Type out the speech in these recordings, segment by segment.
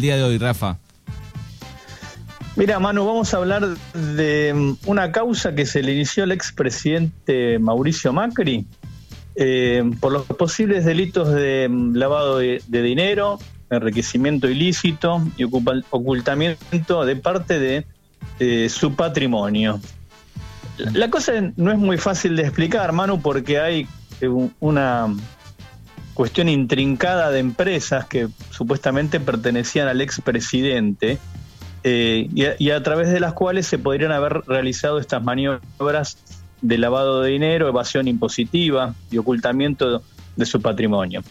día de hoy, Rafa? Mira, Manu, vamos a hablar de mm, una causa que se le inició al expresidente Mauricio Macri eh, por los posibles delitos de mm, lavado de, dinero, enriquecimiento ilícito y ocultamiento de parte de eh, su patrimonio. La cosa no es muy fácil de explicar, Manu, porque hay eh, una cuestión intrincada de empresas que supuestamente pertenecían al expresidente eh, y, a, través de las cuales se podrían haber realizado estas maniobras de lavado de dinero, evasión impositiva y ocultamiento de su patrimonio.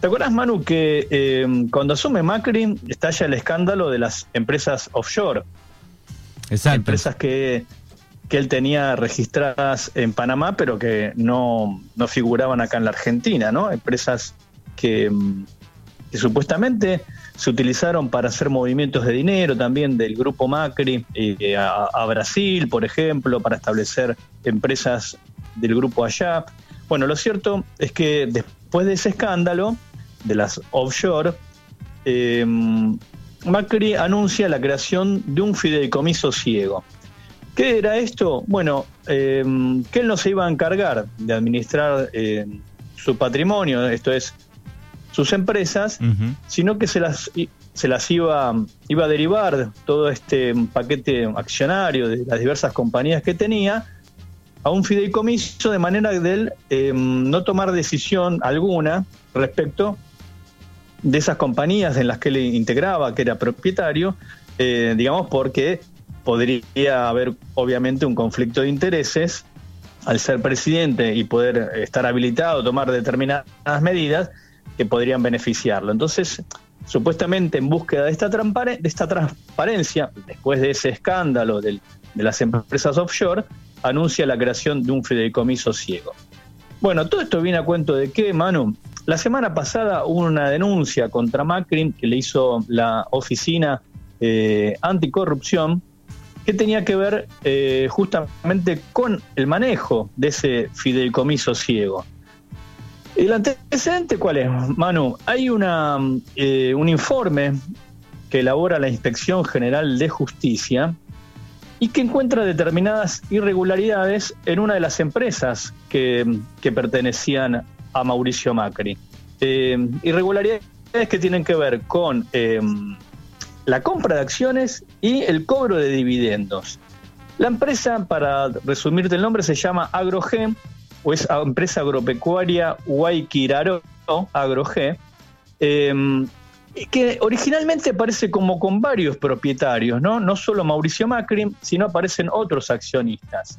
¿Te acuerdas, Manu, que eh, cuando asume Macri estalla el escándalo de las empresas offshore? Exacto. Empresas que, que él tenía registradas en Panamá, pero que no, no figuraban acá en la Argentina, ¿no? Empresas que, que supuestamente se utilizaron para hacer movimientos de dinero también del grupo Macri eh, a, Brasil, por ejemplo, para establecer empresas del grupo allá. Bueno, lo cierto es que después de ese escándalo de las offshore, em, Macri anuncia la creación de un fideicomiso ciego. ¿Qué era esto? Bueno, em, que él no se iba a encargar de administrar eh, su patrimonio, esto es sus empresas, sino que se las, se las iba, iba a derivar todo este paquete accionario de las diversas compañías que tenía a un fideicomiso de manera de él em, no tomar decisión alguna respecto de esas compañías en las que él integraba, que era propietario, eh, digamos porque podría haber obviamente un conflicto de intereses al ser presidente y poder estar habilitado a tomar determinadas medidas que podrían beneficiarlo. Entonces, supuestamente en búsqueda de esta, de esta transparencia, después de ese escándalo de las empresas offshore, anuncia la creación de un fideicomiso ciego. Bueno, todo esto viene a cuento de que, Manu, la semana pasada hubo una denuncia contra Macri que le hizo la oficina eh, anticorrupción que tenía que ver eh, justamente con el manejo de ese fideicomiso ciego. ¿El antecedente cuál es, Manu? Hay una, eh, un informe que elabora la Inspección General de Justicia y que encuentra determinadas irregularidades en una de las empresas que, pertenecían a Mauricio Macri. Eh, irregularidades que tienen que ver con la compra de acciones y el cobro de dividendos. La empresa, para resumirte el nombre, se llama AgroGen o es empresa agropecuaria Guayquiraro, AgroG, eh, que originalmente aparece como con varios propietarios, ¿no? No solo Mauricio Macri, sino aparecen otros accionistas.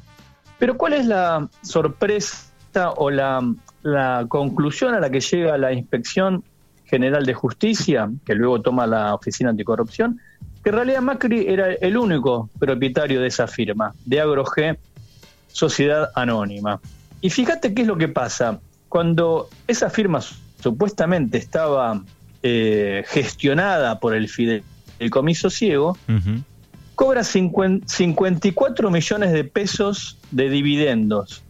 Pero ¿cuál es la sorpresa o la conclusión a la que llega la Inspección General de Justicia, que luego toma la Oficina Anticorrupción? Que en realidad Macri era el único propietario de esa firma, de AgroG, Sociedad Anónima. Y fíjate qué es lo que pasa. Cuando esa firma supuestamente estaba eh, gestionada por el Fideicomiso Ciego, cobra 54 millones de pesos de dividendos.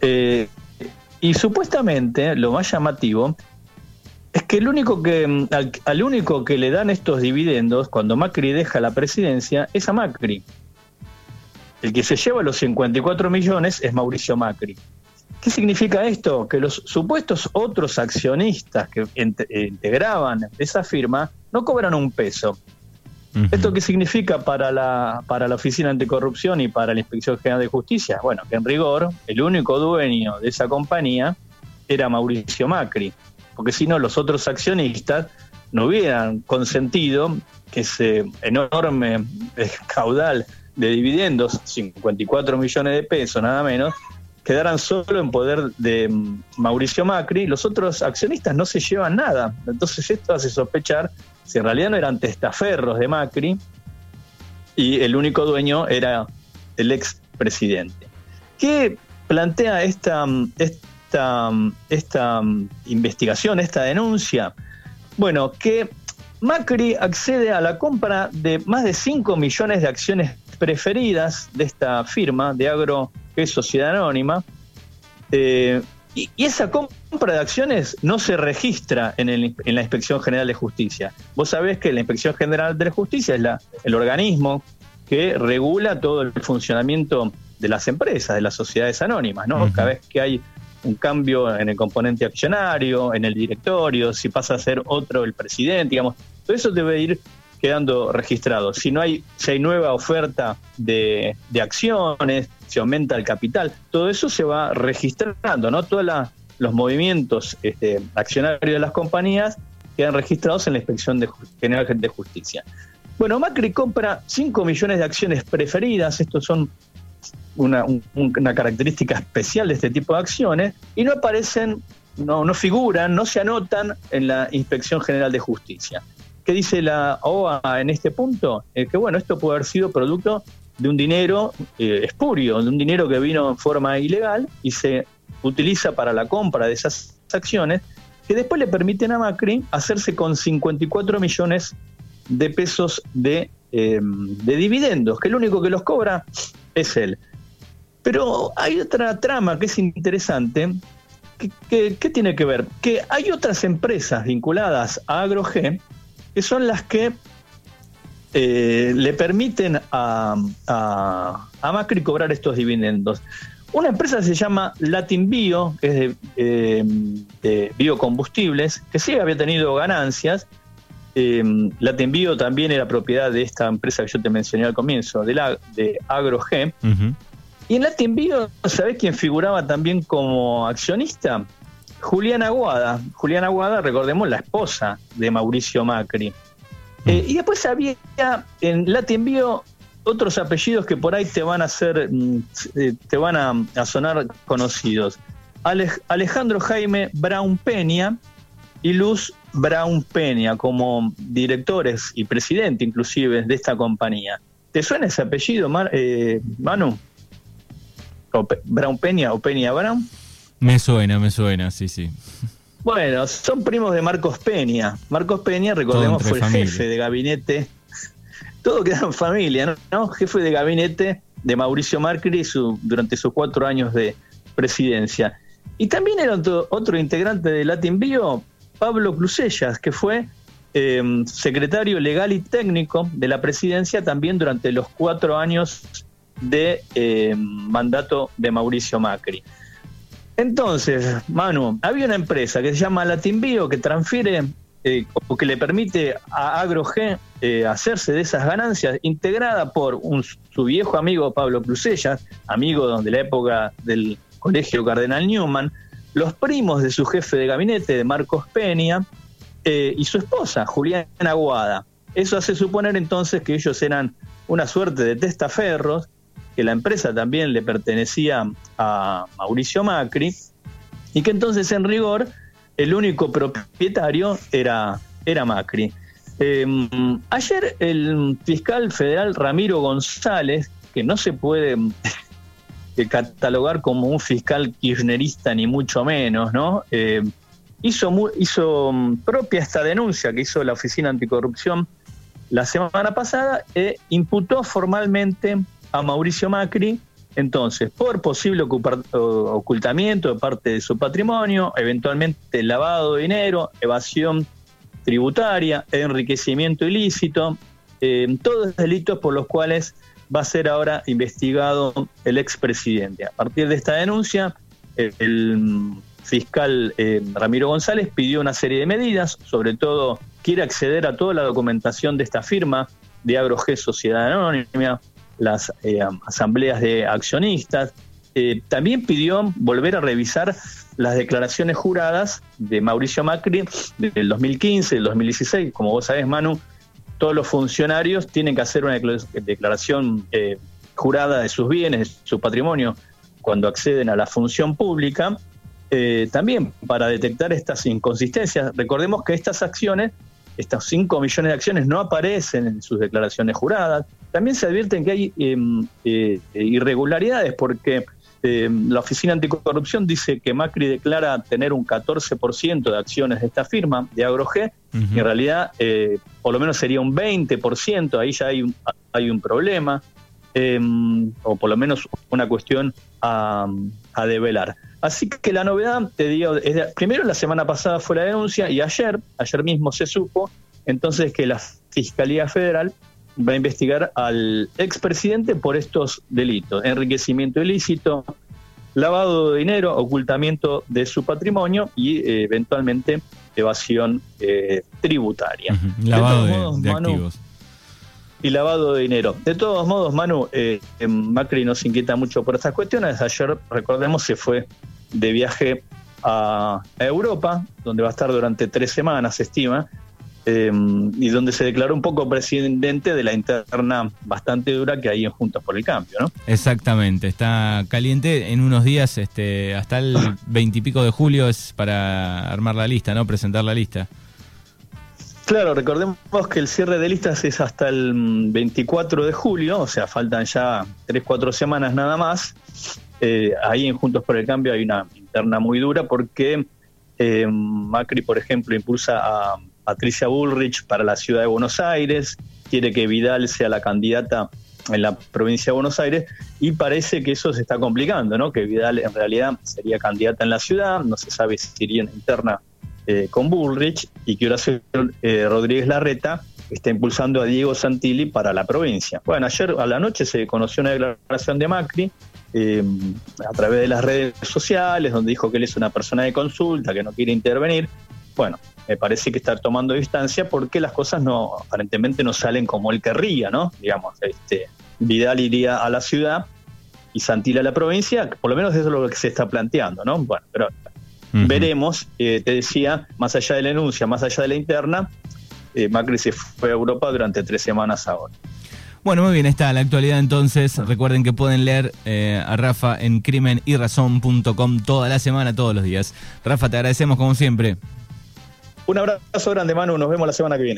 Eh, y supuestamente, lo más llamativo, es que el único que al, único que le dan estos dividendos cuando Macri deja la presidencia es a Macri. El que se lleva los 54 millones es Mauricio Macri. ¿Qué significa esto? Que los supuestos otros accionistas que eh, integraban esa firma no cobran un peso. ¿Esto qué significa para la, para la Oficina Anticorrupción y para la Inspección General de Justicia? Bueno, que en rigor el único dueño de esa compañía era Mauricio Macri, porque si no los otros accionistas no hubieran consentido que ese enorme caudal de dividendos, 54 millones de pesos nada menos, quedaran solo en poder de Mauricio Macri, los otros accionistas no se llevan nada. Entonces esto hace sospechar si en realidad no eran testaferros de Macri y el único dueño era el ex presidente. ¿Qué plantea esta, mm, esta, mm, esta investigación, esta denuncia? Bueno, que Macri accede a la compra de más de 5 millones de acciones preferidas de esta firma de Agro, que es Sociedad Anónima, eh, Y, esa compra de acciones no se registra en, el, en, la Inspección General de Justicia. Vos sabés que la Inspección General de Justicia es la, el organismo que regula todo el funcionamiento de las empresas, de las sociedades anónimas, ¿no? Cada vez que hay un cambio en el componente accionario, en el directorio, si pasa a ser otro el presidente, digamos, todo eso debe ir quedando registrado. Si no hay, si hay nueva oferta de, acciones, si aumenta el capital, todo eso se va registrando, ¿no? Todos los movimientos este, accionarios de las compañías quedan registrados en la Inspección de, General de Justicia. Bueno, Macri compra 5 millones de acciones preferidas, estos son una, característica especial de este tipo de acciones, y no aparecen, no, no figuran, no se anotan en la Inspección General de Justicia. ¿Qué dice la OA en este punto? Eh, que bueno, esto puede haber sido producto de un dinero eh, espurio, de un dinero que vino en forma ilegal y se utiliza para la compra de esas acciones, que después le permiten a Macri hacerse con 54 millones de pesos de, em, de dividendos, que el único que los cobra es él. Pero hay otra trama que es interesante. ¿Qué tiene que ver? Que hay otras empresas vinculadas a AgroG que son las que eh, le permiten a, a, Macri cobrar estos dividendos. Una empresa se llama Latin Bio, que es de, eh, biocombustibles, que sí había tenido ganancias. Eh, Latin Bio también era propiedad de esta empresa que yo te mencioné al comienzo, de, la, de AgroG. Y en Latin Bio, ¿sabés quién figuraba también como accionista? Juliana Aguada. Juliana Aguada, recordemos, la esposa de Mauricio Macri. Mm. Eh, y después había en Latin Bio otros apellidos que por ahí te van a hacer, mm, eh, te van a, sonar conocidos. Alejandro Jaime Brown Peña y Luz Brown Peña como directores y presidente inclusive de esta compañía. ¿Te suena ese apellido, eh, Manu? Brown Peña o Peña Brown? Me suena, me suena, sí, sí. Bueno, son primos de Marcos Peña. Marcos Peña, recordemos, fue el jefe de gabinete. Todo queda en familia, ¿no? Jefe de gabinete de Mauricio Macri durante sus cuatro años de presidencia. Y también era otro, integrante de Latin Bio, Pablo Clusellas, que fue em, secretario legal y técnico de la presidencia también durante los cuatro años de em, mandato de Mauricio Macri. Entonces, Manu, había una empresa que se llama Latinbio que transfiere eh, o que le permite a AgroG eh, hacerse de esas ganancias, integrada por un, su viejo amigo Pablo Cruzellas, amigo de la época del Colegio Cardenal Newman, los primos de su jefe de gabinete, de Marcos Peña, eh, y su esposa, Juliana Aguada. Eso hace suponer entonces que ellos eran una suerte de testaferros que la empresa también le pertenecía a Mauricio Macri y que entonces en rigor el único propietario era, era Macri. Em, ayer el fiscal federal Ramiro González, que no se puede eh, catalogar como un fiscal kirchnerista ni mucho menos, ¿no? Em, hizo, hizo mm, propia esta denuncia que hizo la Oficina Anticorrupción la semana pasada e imputó formalmente a Mauricio Macri, entonces, por posible ocultamiento de parte de su patrimonio, eventualmente lavado de dinero, evasión tributaria, enriquecimiento ilícito, eh, todos delitos por los cuales va a ser ahora investigado el expresidente. A partir de esta denuncia, el, fiscal eh, Ramiro González pidió una serie de medidas, sobre todo quiere acceder a toda la documentación de esta firma de AgroG Sociedad Anónima, las eh, asambleas de accionistas. Eh, también pidió volver a revisar las declaraciones juradas de Mauricio Macri del 2015, del 2016. Como vos sabés, Manu, todos los funcionarios tienen que hacer una declaración eh, jurada de sus bienes, de su patrimonio, cuando acceden a la función pública. también para detectar estas inconsistencias. Recordemos que estas acciones estas 5 millones de acciones no aparecen en sus declaraciones juradas. También se advierten que hay em, eh, irregularidades porque em, la Oficina Anticorrupción dice que Macri declara tener un 14% de acciones de esta firma, de AgroG, y en realidad eh, por lo menos sería un 20%, ahí ya hay un, hay un problema, em, o por lo menos una cuestión a, a develar. Así que la novedad, te digo, es primero la semana pasada fue la denuncia y ayer, ayer mismo se supo, entonces que la Fiscalía Federal va a investigar al expresidente por estos delitos, enriquecimiento ilícito, lavado de dinero, ocultamiento de su patrimonio y eh, eventualmente evasión eh, tributaria. Lavado de, activos. Y lavado de dinero. De todos modos, Manu, eh, Macri nos inquieta mucho por estas cuestiones. Ayer, recordemos, se fue de viaje a, Europa, donde va a estar durante tres semanas, se estima, em, y donde se declaró un poco presidente de la interna bastante dura que hay en Juntos por el Cambio, ¿no? Exactamente, está caliente en unos días, este, hasta el veintipico de julio es para armar la lista, ¿no? Presentar la lista. Claro, recordemos que el cierre de listas es hasta el 24 de julio, o sea, faltan ya tres, cuatro semanas nada más. Eh, ahí en Juntos por el Cambio hay una interna muy dura porque eh, Macri, por ejemplo, impulsa a Patricia Bullrich para la ciudad de Buenos Aires, quiere que Vidal sea la candidata en la provincia de Buenos Aires y parece que eso se está complicando, ¿no? Que Vidal en realidad sería candidata en la ciudad, no se sabe si iría en interna eh, con Bullrich y que Horacio Rodríguez Larreta está impulsando a Diego Santilli para la provincia. Bueno, ayer a la noche se conoció una declaración de Macri eh, a través de las redes sociales, donde dijo que él es una persona de consulta, que no quiere intervenir. Bueno, me parece que está tomando distancia porque las cosas no aparentemente no salen como él querría, ¿no? Digamos, este, Vidal iría a la ciudad y Santil a la provincia, por lo menos eso es lo que se está planteando, ¿no? Bueno, pero veremos, eh, te decía, más allá de la enuncia, más allá de la interna, eh, Macri se fue a Europa durante tres semanas ahora. Bueno, muy bien, está la actualidad entonces. Recuerden que pueden leer eh, a Rafa en crimenyrazón.com toda la semana, todos los días. Rafa, te agradecemos como siempre. Un abrazo grande, Manu. Nos vemos la semana que viene.